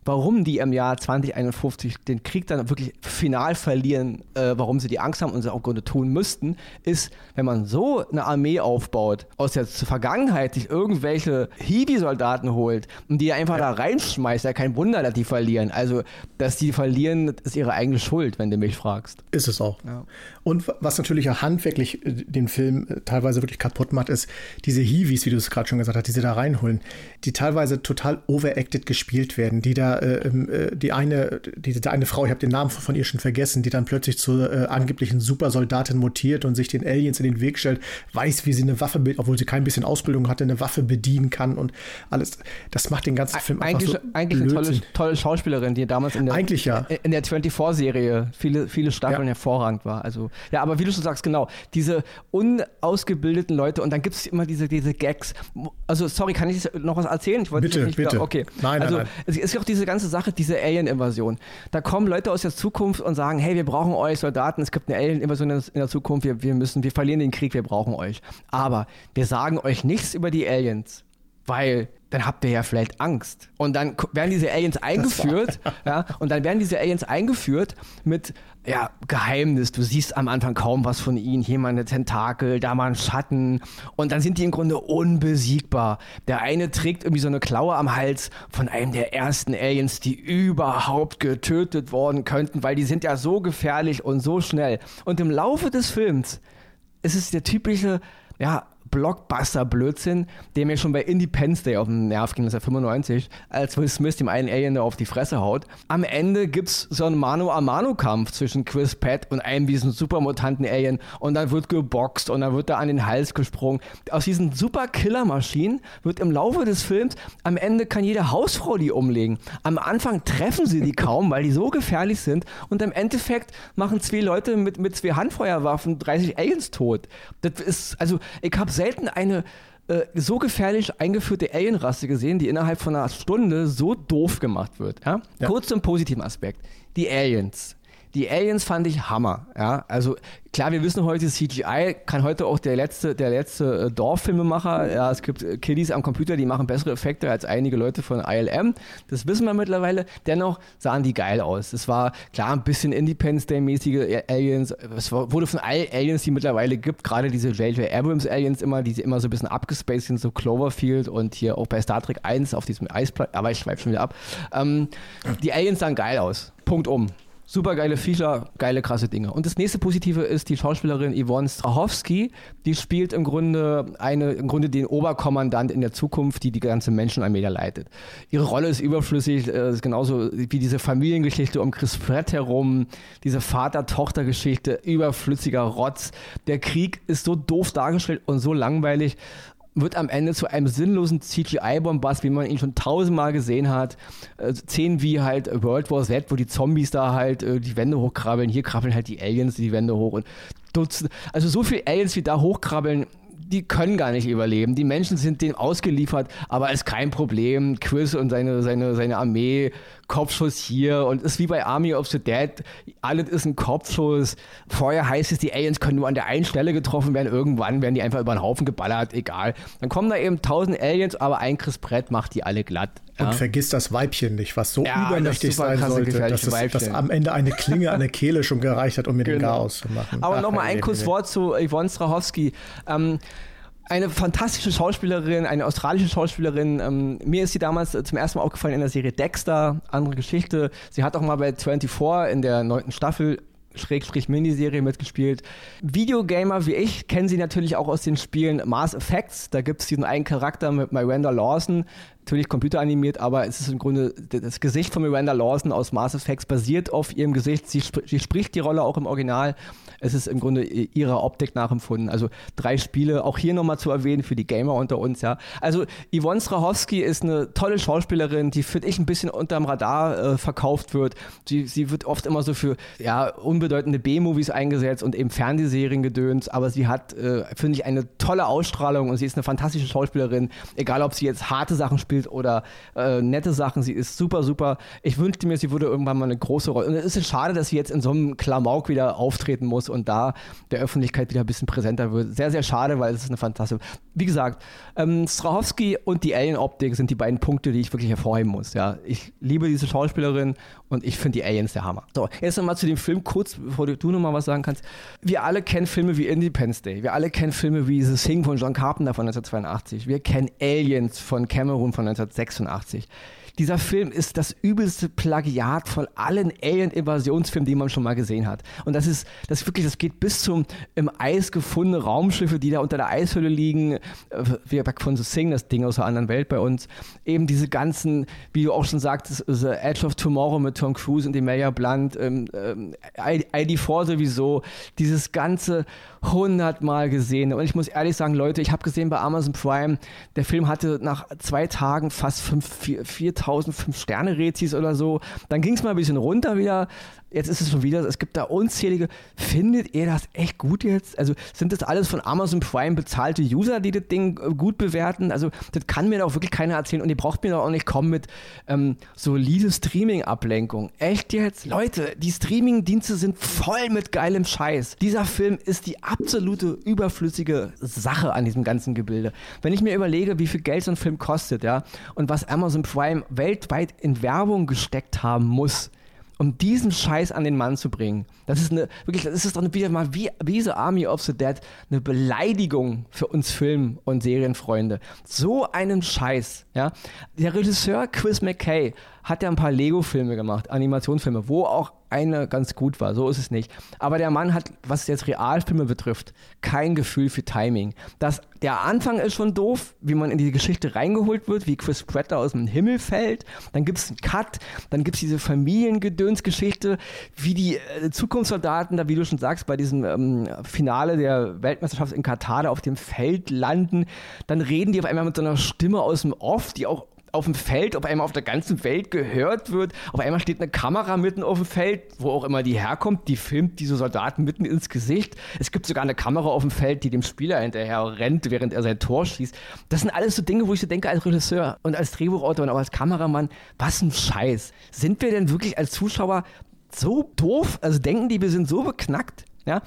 warum die im Jahr 2051 den Krieg dann wirklich final verlieren, äh, warum sie die Angst haben und sie auch im Grunde tun müssten, ist, wenn man so eine Armee aufbaut, aus der Vergangenheit sich irgendwelche Hiwi-Soldaten holt und die einfach ja. da reinschmeißt, ja kein Wunder, dass die verlieren. Also, dass die verlieren, ist ihre eigene Schuld, wenn du mich fragst. Ist es auch. Ja. Und was natürlich auch handwerklich äh, den Film äh, teilweise wirklich kaputt macht, ist diese Hiwis, wie du es gerade schon gesagt hast, die sie da reinholen, die teilweise total overacted gespielt werden, die da äh, ähm, äh, die eine, diese eine Frau, ich habe den Namen von ihr schon vergessen, die dann plötzlich zur äh, angeblichen Supersoldatin mutiert und sich den Aliens in den Weg stellt, weiß, wie sie eine Waffe, obwohl sie kein bisschen Ausbildung hatte, eine Waffe bedienen kann und alles. Das macht den ganzen Film eigentlich, einfach so Eigentlich eine tolle, tolle, Schauspielerin, die damals in der, eigentlich, ja. in der 24-Serie viele, viele Staffeln ja. hervorragend war. Also, ja, aber wie du schon sagst, genau, diese unausgebildeten Leute und dann gibt es immer diese, diese Gags. Also, sorry, kann ich noch was erzählen? Ich wollte bitte, nicht bitte. Wieder, okay. Nein, also, nein, nein. es ist ja auch diese ganze Sache, diese Alien-Invasion. Da kommen Leute aus der Zukunft und sagen, hey, wir brauchen euch Soldaten, es gibt eine Alien-Invasion in der Zukunft, wir, wir müssen, wir verlieren den Krieg, wir brauchen euch. Aber wir sagen euch nichts über die Aliens, weil dann habt ihr ja vielleicht Angst. Und dann werden diese Aliens eingeführt, ja, und dann werden diese Aliens eingeführt mit, ja, Geheimnis. Du siehst am Anfang kaum was von ihnen. Hier mal eine Tentakel, da mal ein Schatten. Und dann sind die im Grunde unbesiegbar. Der eine trägt irgendwie so eine Klaue am Hals von einem der ersten Aliens, die überhaupt getötet worden könnten, weil die sind ja so gefährlich und so schnell. Und im Laufe des Films ist es der typische, ja, Blockbuster-Blödsinn, der mir schon bei Independence Day auf den Nerv ging, das ist ja 95, als Will Smith dem einen Alien auf die Fresse haut. Am Ende gibt es so einen Mano-a-Mano-Kampf zwischen Chris Pratt und einem diesen supermutanten Alien und dann wird geboxt und dann wird da an den Hals gesprungen. Aus diesen super Killer-Maschinen wird im Laufe des Films, am Ende kann jede Hausfrau die umlegen. Am Anfang treffen sie die kaum, weil die so gefährlich sind und im Endeffekt machen zwei Leute mit, mit zwei Handfeuerwaffen 30 Aliens tot. Das ist, also ich habe selten eine äh, so gefährlich eingeführte Alienrasse gesehen, die innerhalb von einer Stunde so doof gemacht wird. Ja? Ja. Kurz zum positiven Aspekt. Die Aliens. Die Aliens fand ich Hammer. Ja? Also klar, wir wissen heute, CGI kann heute auch der letzte, der letzte äh, Dorffilmemacher. Ja, es gibt äh, Kiddies am Computer, die machen bessere Effekte als einige Leute von ILM. Das wissen wir mittlerweile. Dennoch sahen die geil aus. Es war klar ein bisschen Independence Day-mäßige Aliens. Es wurde von allen Aliens, die mittlerweile gibt, gerade diese J.J. Abrams Aliens immer, die immer so ein bisschen abgespaced sind, so Cloverfield und hier auch bei Star Trek 1 auf diesem Eisplanet. Aber ich schweife schon wieder ab. Ähm, die Aliens sahen geil aus. Punkt um. Super geile Feature, geile krasse Dinge. Und das nächste Positive ist die Schauspielerin Yvonne Strachowski. Die spielt im Grunde eine, im Grunde den Oberkommandant in der Zukunft, die die ganze Menschenarmee leitet. Ihre Rolle ist überflüssig, äh, ist genauso wie diese Familiengeschichte um Chris Pratt herum, diese Vater-Tochter-Geschichte, überflüssiger Rotz. Der Krieg ist so doof dargestellt und so langweilig wird am Ende zu einem sinnlosen CGI-Bombast, wie man ihn schon tausendmal gesehen hat. Äh, Szenen wie halt World War Z, wo die Zombies da halt äh, die Wände hochkrabbeln. Hier krabbeln halt die Aliens die Wände hoch und Dutzend, also so viele Aliens, wie da hochkrabbeln, die können gar nicht überleben. Die Menschen sind dem ausgeliefert, aber ist kein Problem. Chris und seine, seine, seine Armee, Kopfschuss hier und ist wie bei Army of the Dead. Alles ist ein Kopfschuss. Vorher heißt es, die Aliens können nur an der einen Stelle getroffen werden. Irgendwann werden die einfach über den Haufen geballert. Egal. Dann kommen da eben tausend Aliens, aber ein Chris Brett macht die alle glatt. Ja. Und vergiss das Weibchen nicht, was so ja, übermächtig sein sollte, dass, es, dass am Ende eine Klinge an der Kehle schon gereicht hat, um mir genau. den Chaos zu machen. Aber nochmal ein kurzes Wort zu Yvonne Strachowski. Ähm, eine fantastische Schauspielerin, eine australische Schauspielerin. Ähm, mir ist sie damals zum ersten Mal aufgefallen in der Serie Dexter, andere Geschichte. Sie hat auch mal bei 24 in der neunten Staffel Schrägstrich Miniserie mitgespielt. Videogamer wie ich kennen sie natürlich auch aus den Spielen Mars Effects. Da gibt es diesen einen Charakter mit Miranda Lawson, natürlich computeranimiert, aber es ist im Grunde das Gesicht von Miranda Lawson aus Mars Effects basiert auf ihrem Gesicht. Sie, sp sie spricht die Rolle auch im Original es ist im Grunde ihrer Optik nachempfunden. Also drei Spiele, auch hier nochmal zu erwähnen für die Gamer unter uns, ja. Also Yvonne Strahowski ist eine tolle Schauspielerin, die finde ich ein bisschen unterm Radar äh, verkauft wird. Sie, sie wird oft immer so für ja, unbedeutende B-Movies eingesetzt und eben Fernsehserien gedöns, aber sie hat, äh, finde ich, eine tolle Ausstrahlung und sie ist eine fantastische Schauspielerin, egal ob sie jetzt harte Sachen spielt oder äh, nette Sachen, sie ist super, super. Ich wünschte mir, sie würde irgendwann mal eine große Rolle. Und es ist schade, dass sie jetzt in so einem Klamauk wieder auftreten muss und da der Öffentlichkeit wieder ein bisschen präsenter wird. Sehr, sehr schade, weil es ist eine fantastische. Wie gesagt, ähm, Strahowski und die Alien-Optik sind die beiden Punkte, die ich wirklich hervorheben muss. Ja, ich liebe diese Schauspielerin und ich finde die Aliens der Hammer. So, jetzt nochmal zu dem Film kurz, bevor du, du nochmal was sagen kannst. Wir alle kennen Filme wie Independence Day. Wir alle kennen Filme wie The Thing von John Carpenter von 1982. Wir kennen Aliens von Cameron von 1986 dieser Film ist das übelste Plagiat von allen Alien-Invasionsfilmen, die man schon mal gesehen hat. Und das ist, das wirklich, das geht bis zum im Eis gefundene Raumschiffe, die da unter der Eishöhle liegen. Wie Back von The Sing, das Ding aus der anderen Welt bei uns. Eben diese ganzen, wie du auch schon sagtest, The Edge of Tomorrow mit Tom Cruise und Emilia Blunt, ähm, ähm, ID4 sowieso, dieses ganze hundertmal gesehen. Und ich muss ehrlich sagen, Leute, ich habe gesehen bei Amazon Prime, der Film hatte nach zwei Tagen fast 4000 5-Sterne-Rezis oder so. Dann ging es mal ein bisschen runter wieder. Jetzt ist es schon wieder, es gibt da unzählige. Findet ihr das echt gut jetzt? Also sind das alles von Amazon Prime bezahlte User, die das Ding äh, gut bewerten? Also das kann mir doch wirklich keiner erzählen und ihr braucht mir doch auch nicht kommen mit ähm, solide Streaming-Ablenkung. Echt jetzt? Leute, die Streaming-Dienste sind voll mit geilem Scheiß. Dieser Film ist die absolute überflüssige Sache an diesem ganzen Gebilde. Wenn ich mir überlege, wie viel Geld so ein Film kostet, ja, und was Amazon Prime weltweit in Werbung gesteckt haben muss, um diesen Scheiß an den Mann zu bringen. Das ist eine, wirklich, das ist doch wieder mal wie, wie The Army of the Dead eine Beleidigung für uns Film- und Serienfreunde. So einen Scheiß, ja. Der Regisseur Chris McKay hat ja ein paar Lego-Filme gemacht, Animationsfilme, wo auch eine ganz gut war. So ist es nicht. Aber der Mann hat, was jetzt Realfilme betrifft, kein Gefühl für Timing. Das, der Anfang ist schon doof, wie man in die Geschichte reingeholt wird, wie Chris Pratt aus dem Himmel fällt. Dann gibt es einen Cut, dann gibt es diese Familiengedönsgeschichte, wie die äh, Zukunftssoldaten da, wie du schon sagst, bei diesem ähm, Finale der Weltmeisterschaft in Katar auf dem Feld landen. Dann reden die auf einmal mit so einer Stimme aus dem Off, die auch auf dem Feld, auf einmal auf der ganzen Welt gehört wird. Auf einmal steht eine Kamera mitten auf dem Feld, wo auch immer die herkommt, die filmt diese Soldaten mitten ins Gesicht. Es gibt sogar eine Kamera auf dem Feld, die dem Spieler hinterher rennt, während er sein Tor schießt. Das sind alles so Dinge, wo ich so denke als Regisseur und als Drehbuchautor und auch als Kameramann, was ein Scheiß. Sind wir denn wirklich als Zuschauer so doof? Also denken die, wir sind so beknackt? Ja,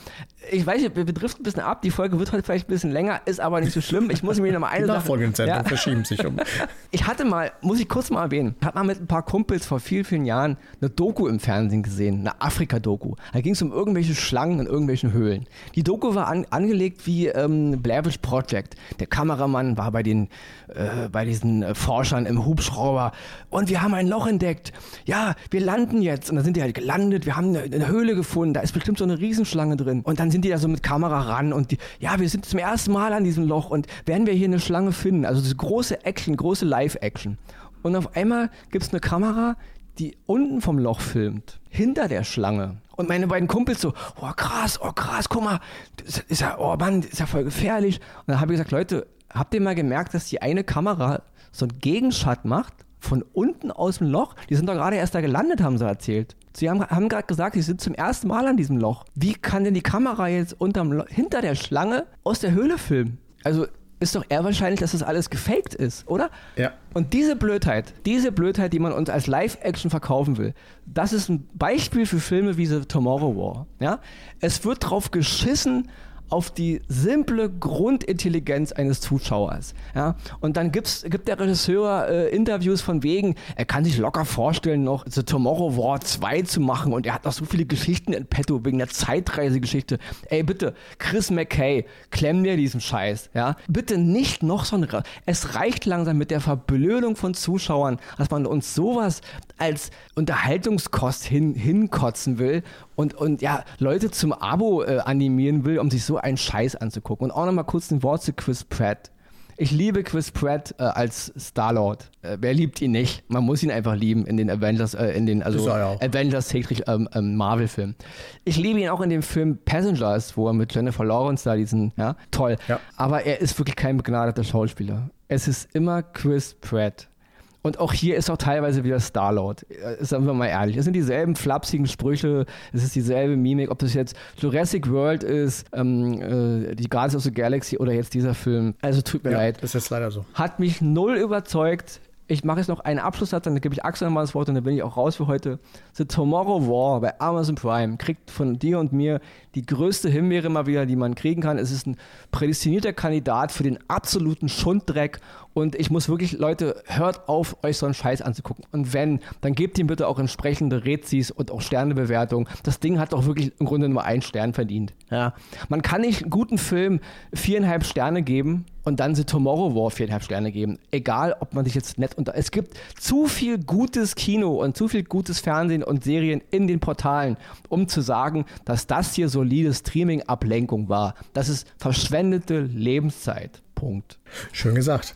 ich weiß, wir driften ein bisschen ab. Die Folge wird heute vielleicht ein bisschen länger, ist aber nicht so schlimm. Ich muss mir noch mal eine Die Nachfolgenden ja. verschieben sich um. Ich hatte mal, muss ich kurz mal erwähnen, hat mal mit ein paar Kumpels vor vielen, vielen Jahren eine Doku im Fernsehen gesehen, eine Afrika-Doku. Da ging es um irgendwelche Schlangen in irgendwelchen Höhlen. Die Doku war an, angelegt wie ähm, Blair Witch Project. Der Kameramann war bei den, äh, bei diesen äh, Forschern im Hubschrauber und wir haben ein Loch entdeckt. Ja, wir landen jetzt und dann sind die halt gelandet. Wir haben eine, eine Höhle gefunden. Da ist bestimmt so eine Riesenschlange drin. Und dann sind die da so mit Kamera ran und die, ja, wir sind zum ersten Mal an diesem Loch und werden wir hier eine Schlange finden? Also das große Action, große Live-Action. Und auf einmal gibt es eine Kamera, die unten vom Loch filmt, hinter der Schlange. Und meine beiden Kumpels so, oh krass, oh krass, guck mal, das ist ja, oh Mann, das ist ja voll gefährlich. Und dann habe ich gesagt, Leute, habt ihr mal gemerkt, dass die eine Kamera so einen Gegenschatt macht von unten aus dem Loch? Die sind doch gerade erst da gelandet, haben sie erzählt. Sie haben, haben gerade gesagt, Sie sind zum ersten Mal an diesem Loch. Wie kann denn die Kamera jetzt unterm hinter der Schlange aus der Höhle filmen? Also ist doch eher wahrscheinlich, dass das alles gefaked ist, oder? Ja. Und diese Blödheit, diese Blödheit, die man uns als Live-Action verkaufen will, das ist ein Beispiel für Filme wie The Tomorrow War. Ja? Es wird drauf geschissen, auf die simple Grundintelligenz eines Zuschauers. Ja? Und dann gibt's, gibt der Regisseur äh, Interviews von wegen, er kann sich locker vorstellen, noch The Tomorrow War 2 zu machen und er hat noch so viele Geschichten in petto wegen der Zeitreisegeschichte. Ey, bitte, Chris McKay, klemm dir diesen Scheiß. Ja? Bitte nicht noch so ein... Es reicht langsam mit der Verblödung von Zuschauern, dass man uns sowas als Unterhaltungskost hin, hinkotzen will und, und ja, Leute zum Abo äh, animieren will, um sich so einen Scheiß anzugucken. Und auch nochmal kurz ein Wort zu Chris Pratt. Ich liebe Chris Pratt äh, als Star-Lord. Äh, wer liebt ihn nicht? Man muss ihn einfach lieben in den Avengers, äh, in den also Avengers ähm, ähm, Marvel-Film. Ich liebe ihn auch in dem Film Passengers, wo er mit Jennifer Lawrence da diesen, ja, toll. Ja. Aber er ist wirklich kein begnadeter Schauspieler. Es ist immer Chris Pratt. Und auch hier ist auch teilweise wieder Star-Lord. Äh, sagen wir mal ehrlich. Es sind dieselben flapsigen Sprüche, es ist dieselbe Mimik, ob das jetzt Jurassic World ist, ähm, äh, die Guardians of the Galaxy oder jetzt dieser Film. Also tut mir ja, leid. Das ist leider so. Hat mich null überzeugt ich mache jetzt noch einen Abschlusssatz, dann gebe ich Axel nochmal das Wort und dann bin ich auch raus für heute. The Tomorrow War bei Amazon Prime kriegt von dir und mir die größte Himbeere mal wieder, die man kriegen kann. Es ist ein prädestinierter Kandidat für den absoluten Schunddreck und ich muss wirklich, Leute, hört auf, euch so einen Scheiß anzugucken. Und wenn, dann gebt ihm bitte auch entsprechende Rezis und auch Sternebewertungen. Das Ding hat doch wirklich im Grunde nur einen Stern verdient. Ja. Man kann nicht einen guten Film viereinhalb Sterne geben und dann The Tomorrow War viereinhalb Sterne geben. Egal, ob man sich jetzt nett unter. Es gibt zu viel gutes Kino und zu viel gutes Fernsehen und Serien in den Portalen, um zu sagen, dass das hier solide Streaming-Ablenkung war. Das ist verschwendete Lebenszeit. Punkt. Schön gesagt.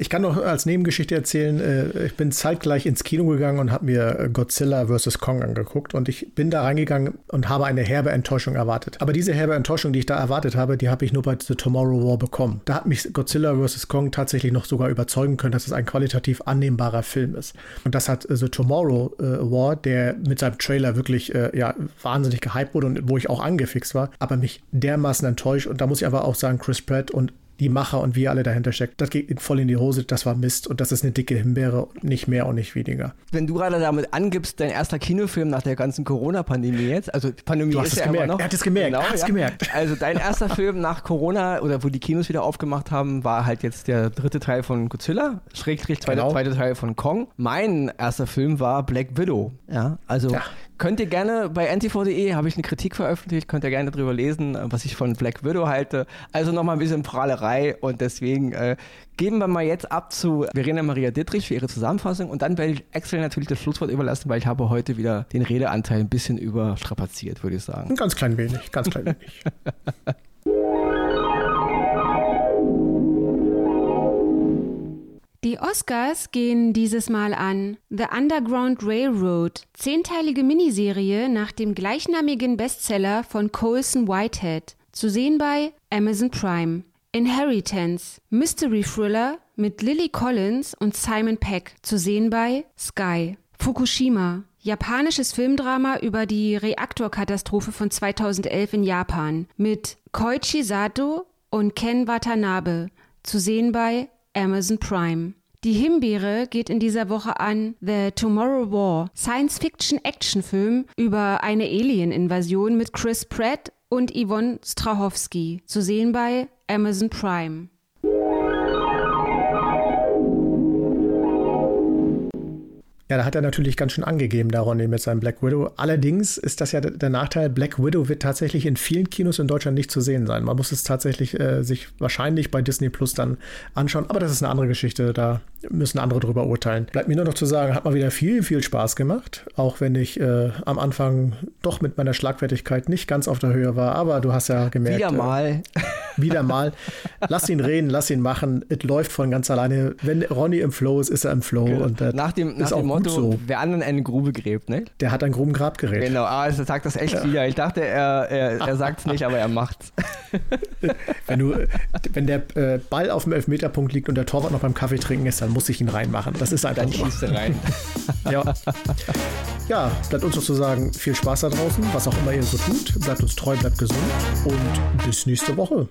Ich kann noch als Nebengeschichte erzählen, äh, ich bin zeitgleich ins Kino gegangen und habe mir Godzilla vs. Kong angeguckt und ich bin da reingegangen und habe eine herbe Enttäuschung erwartet. Aber diese herbe Enttäuschung, die ich da erwartet habe, die habe ich nur bei The Tomorrow War bekommen. Da hat mich Godzilla vs. Kong tatsächlich noch sogar überzeugen können, dass es ein qualitativ annehmbarer Film ist. Und das hat The Tomorrow äh, War, der mit seinem Trailer wirklich äh, ja, wahnsinnig gehypt wurde und wo ich auch angefixt war, aber mich dermaßen enttäuscht. Und da muss ich aber auch sagen, Chris Pratt und die Macher und wie alle dahinter steckt, das geht voll in die Hose, das war Mist und das ist eine dicke Himbeere, nicht mehr und nicht weniger. Wenn du gerade damit angibst, dein erster Kinofilm nach der ganzen Corona-Pandemie jetzt, also Pandemie du hast ist es ja gemerkt. noch. Er hat es gemerkt, genau, ja. gemerkt. Also dein erster Film nach Corona oder wo die Kinos wieder aufgemacht haben, war halt jetzt der dritte Teil von Godzilla, Schrägstrich zweite, genau. zweite Teil von Kong. Mein erster Film war Black Widow. Ja, also ja. Könnt ihr gerne bei ntv.de, habe ich eine Kritik veröffentlicht, könnt ihr gerne drüber lesen, was ich von Black Widow halte. Also nochmal ein bisschen Prahlerei und deswegen äh, geben wir mal jetzt ab zu Verena Maria Dittrich für ihre Zusammenfassung und dann werde ich Axel natürlich das Schlusswort überlassen, weil ich habe heute wieder den Redeanteil ein bisschen überstrapaziert, würde ich sagen. Ein ganz klein wenig, ganz klein wenig. Die Oscars gehen dieses Mal an The Underground Railroad, zehnteilige Miniserie nach dem gleichnamigen Bestseller von Colson Whitehead, zu sehen bei Amazon Prime. Inheritance, Mystery Thriller mit Lily Collins und Simon Peck, zu sehen bei Sky. Fukushima, japanisches Filmdrama über die Reaktorkatastrophe von 2011 in Japan mit Koichi Sato und Ken Watanabe, zu sehen bei Amazon Prime. Die Himbeere geht in dieser Woche an The Tomorrow War, Science-Fiction-Action-Film über eine Alien-Invasion mit Chris Pratt und Yvonne Strahovski, zu sehen bei Amazon Prime. Ja, da hat er natürlich ganz schön angegeben, da Ronny, mit seinem Black Widow. Allerdings ist das ja der Nachteil, Black Widow wird tatsächlich in vielen Kinos in Deutschland nicht zu sehen sein. Man muss es tatsächlich äh, sich wahrscheinlich bei Disney Plus dann anschauen. Aber das ist eine andere Geschichte, da müssen andere drüber urteilen. Bleibt mir nur noch zu sagen, hat mal wieder viel, viel Spaß gemacht. Auch wenn ich äh, am Anfang doch mit meiner Schlagfertigkeit nicht ganz auf der Höhe war. Aber du hast ja gemerkt. Wieder äh, mal. Äh, wieder mal. Lass ihn reden, lass ihn machen. Es läuft von ganz alleine. Wenn Ronny im Flow ist, ist er im Flow. Genau. Und, nach dem, nach dem Motto, so. wer anderen eine Grube gräbt, ne? Der hat ein Grubengrabgerät. Genau, ah, also sagt das echt ja. wieder. Ich dachte, er, er, er sagt es nicht, aber er macht's. wenn, du, wenn der äh, Ball auf dem Elfmeterpunkt liegt und der Torwart noch beim Kaffee trinken ist, dann muss ich ihn reinmachen. Das ist einfach Dann schießt er rein. ja. ja, bleibt uns noch zu sagen, viel Spaß da draußen, was auch immer ihr so tut. Bleibt uns treu, bleibt gesund und bis nächste Woche.